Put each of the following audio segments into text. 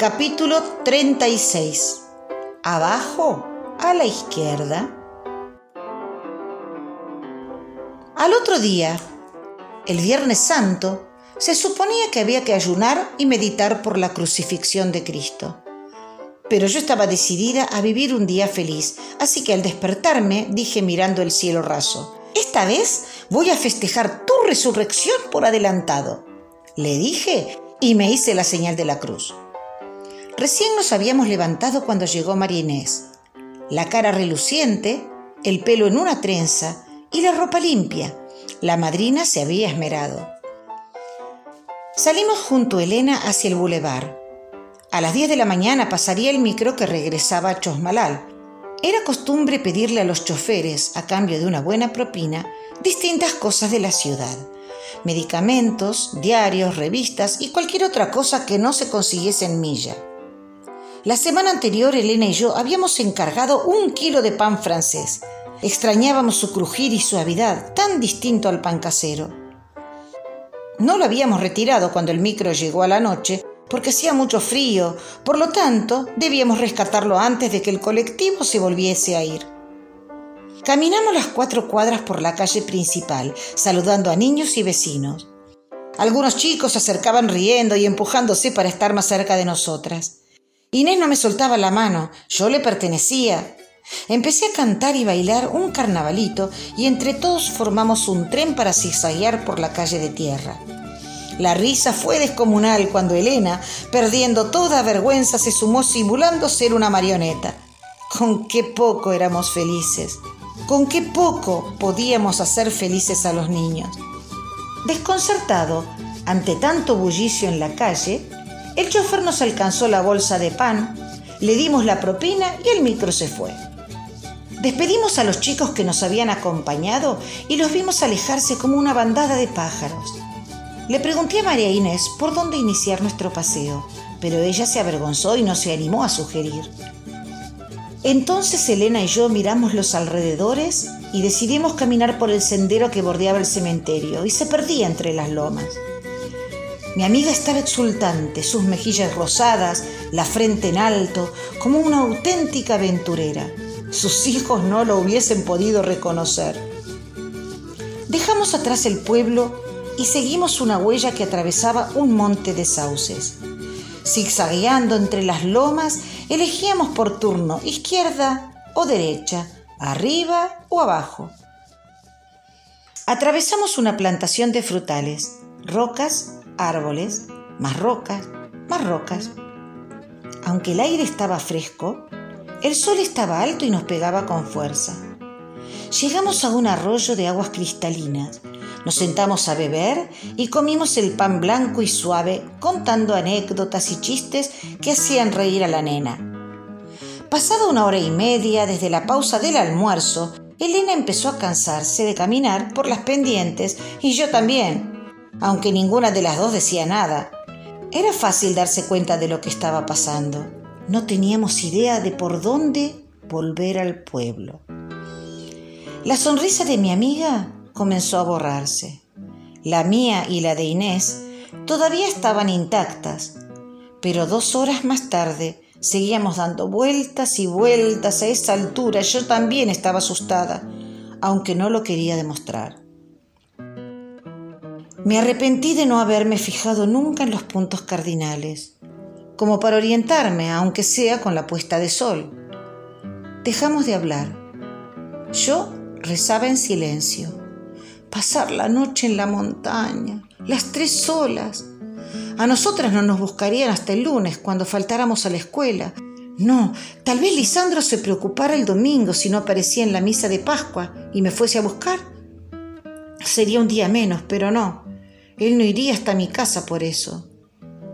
Capítulo 36. Abajo, a la izquierda. Al otro día, el Viernes Santo, se suponía que había que ayunar y meditar por la crucifixión de Cristo. Pero yo estaba decidida a vivir un día feliz, así que al despertarme dije mirando el cielo raso, esta vez voy a festejar tu resurrección por adelantado. Le dije y me hice la señal de la cruz. Recién nos habíamos levantado cuando llegó María Inés. La cara reluciente, el pelo en una trenza y la ropa limpia. La madrina se había esmerado. Salimos junto a Elena hacia el bulevar. A las 10 de la mañana pasaría el micro que regresaba a Chosmalal. Era costumbre pedirle a los choferes, a cambio de una buena propina, distintas cosas de la ciudad. Medicamentos, diarios, revistas y cualquier otra cosa que no se consiguiese en milla. La semana anterior Elena y yo habíamos encargado un kilo de pan francés. Extrañábamos su crujir y suavidad, tan distinto al pan casero. No lo habíamos retirado cuando el micro llegó a la noche, porque hacía mucho frío, por lo tanto debíamos rescatarlo antes de que el colectivo se volviese a ir. Caminamos las cuatro cuadras por la calle principal, saludando a niños y vecinos. Algunos chicos se acercaban riendo y empujándose para estar más cerca de nosotras. Inés no me soltaba la mano, yo le pertenecía. Empecé a cantar y bailar un carnavalito y entre todos formamos un tren para zigzaguear por la calle de tierra. La risa fue descomunal cuando Elena, perdiendo toda vergüenza, se sumó simulando ser una marioneta. Con qué poco éramos felices, con qué poco podíamos hacer felices a los niños. Desconcertado ante tanto bullicio en la calle, el chofer nos alcanzó la bolsa de pan, le dimos la propina y el micro se fue. Despedimos a los chicos que nos habían acompañado y los vimos alejarse como una bandada de pájaros. Le pregunté a María Inés por dónde iniciar nuestro paseo, pero ella se avergonzó y no se animó a sugerir. Entonces Elena y yo miramos los alrededores y decidimos caminar por el sendero que bordeaba el cementerio y se perdía entre las lomas. Mi amiga estaba exultante, sus mejillas rosadas, la frente en alto, como una auténtica aventurera. Sus hijos no lo hubiesen podido reconocer. Dejamos atrás el pueblo y seguimos una huella que atravesaba un monte de sauces. Zigzagueando entre las lomas, elegíamos por turno izquierda o derecha, arriba o abajo. Atravesamos una plantación de frutales, rocas árboles, más rocas, más rocas. Aunque el aire estaba fresco, el sol estaba alto y nos pegaba con fuerza. Llegamos a un arroyo de aguas cristalinas, nos sentamos a beber y comimos el pan blanco y suave contando anécdotas y chistes que hacían reír a la nena. Pasada una hora y media desde la pausa del almuerzo, Elena empezó a cansarse de caminar por las pendientes y yo también, aunque ninguna de las dos decía nada. Era fácil darse cuenta de lo que estaba pasando. No teníamos idea de por dónde volver al pueblo. La sonrisa de mi amiga comenzó a borrarse. La mía y la de Inés todavía estaban intactas, pero dos horas más tarde seguíamos dando vueltas y vueltas a esa altura. Yo también estaba asustada, aunque no lo quería demostrar. Me arrepentí de no haberme fijado nunca en los puntos cardinales, como para orientarme, aunque sea con la puesta de sol. Dejamos de hablar. Yo rezaba en silencio. Pasar la noche en la montaña, las tres solas. A nosotras no nos buscarían hasta el lunes, cuando faltáramos a la escuela. No, tal vez Lisandro se preocupara el domingo si no aparecía en la misa de Pascua y me fuese a buscar. Sería un día menos, pero no. Él no iría hasta mi casa por eso.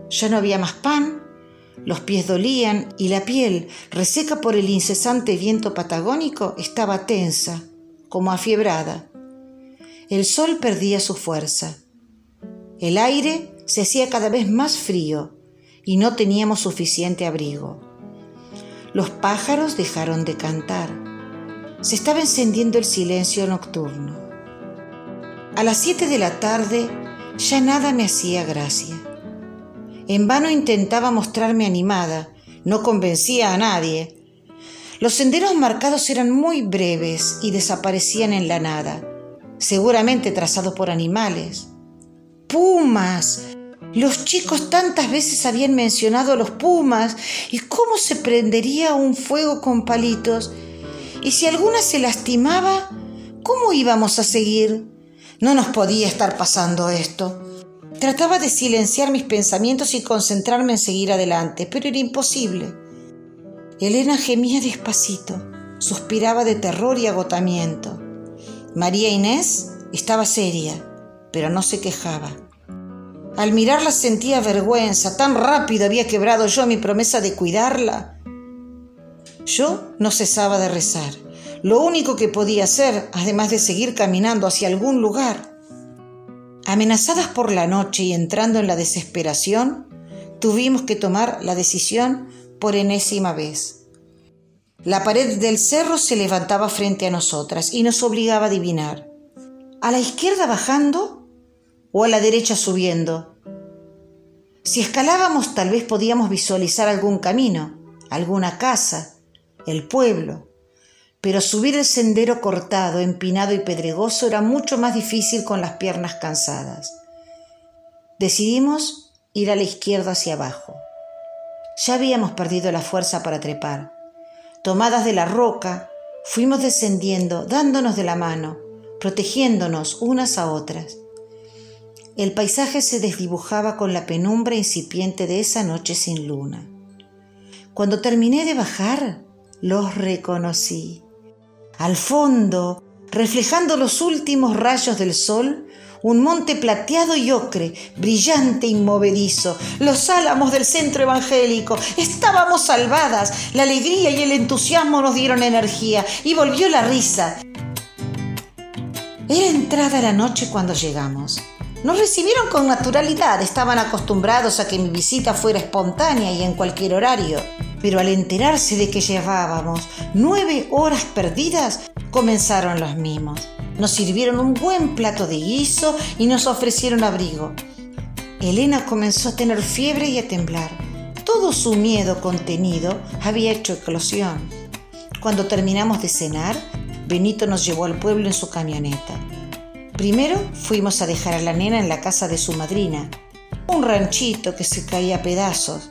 Ya no había más pan, los pies dolían y la piel, reseca por el incesante viento patagónico, estaba tensa, como afiebrada. El sol perdía su fuerza. El aire se hacía cada vez más frío y no teníamos suficiente abrigo. Los pájaros dejaron de cantar. Se estaba encendiendo el silencio nocturno. A las siete de la tarde ya nada me hacía gracia. En vano intentaba mostrarme animada, no convencía a nadie. Los senderos marcados eran muy breves y desaparecían en la nada, seguramente trazados por animales. ¡Pumas! Los chicos tantas veces habían mencionado a los pumas y cómo se prendería un fuego con palitos. Y si alguna se lastimaba, ¿cómo íbamos a seguir? No nos podía estar pasando esto. Trataba de silenciar mis pensamientos y concentrarme en seguir adelante, pero era imposible. Elena gemía despacito, suspiraba de terror y agotamiento. María Inés estaba seria, pero no se quejaba. Al mirarla sentía vergüenza, tan rápido había quebrado yo mi promesa de cuidarla. Yo no cesaba de rezar, lo único que podía hacer, además de seguir caminando hacia algún lugar. Amenazadas por la noche y entrando en la desesperación, tuvimos que tomar la decisión por enésima vez. La pared del cerro se levantaba frente a nosotras y nos obligaba a adivinar. ¿A la izquierda bajando o a la derecha subiendo? Si escalábamos tal vez podíamos visualizar algún camino, alguna casa, el pueblo, pero subir el sendero cortado, empinado y pedregoso era mucho más difícil con las piernas cansadas. Decidimos ir a la izquierda hacia abajo. Ya habíamos perdido la fuerza para trepar. Tomadas de la roca, fuimos descendiendo, dándonos de la mano, protegiéndonos unas a otras. El paisaje se desdibujaba con la penumbra incipiente de esa noche sin luna. Cuando terminé de bajar, los reconocí. Al fondo, reflejando los últimos rayos del sol, un monte plateado y ocre, brillante y movedizo, los álamos del centro evangélico. Estábamos salvadas. La alegría y el entusiasmo nos dieron energía y volvió la risa. Era entrada la noche cuando llegamos. Nos recibieron con naturalidad, estaban acostumbrados a que mi visita fuera espontánea y en cualquier horario. Pero al enterarse de que llevábamos nueve horas perdidas, comenzaron los mimos. Nos sirvieron un buen plato de guiso y nos ofrecieron abrigo. Elena comenzó a tener fiebre y a temblar. Todo su miedo contenido había hecho eclosión. Cuando terminamos de cenar, Benito nos llevó al pueblo en su camioneta. Primero fuimos a dejar a la nena en la casa de su madrina, un ranchito que se caía a pedazos.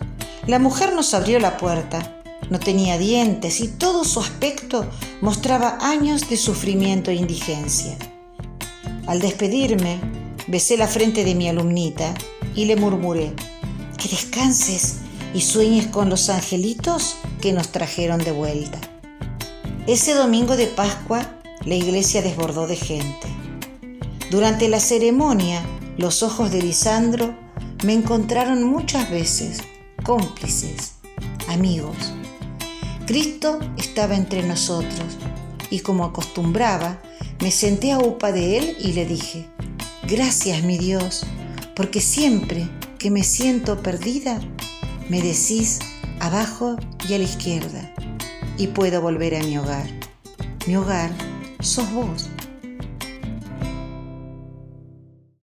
La mujer nos abrió la puerta no tenía dientes y todo su aspecto mostraba años de sufrimiento e indigencia. Al despedirme, besé la frente de mi alumnita y le murmuré, que descanses y sueñes con los angelitos que nos trajeron de vuelta. Ese domingo de Pascua la iglesia desbordó de gente. Durante la ceremonia, los ojos de Lisandro me encontraron muchas veces cómplices, amigos. Cristo estaba entre nosotros y como acostumbraba, me senté a upa de él y le dije, gracias mi Dios, porque siempre que me siento perdida, me decís abajo y a la izquierda y puedo volver a mi hogar. Mi hogar sos vos.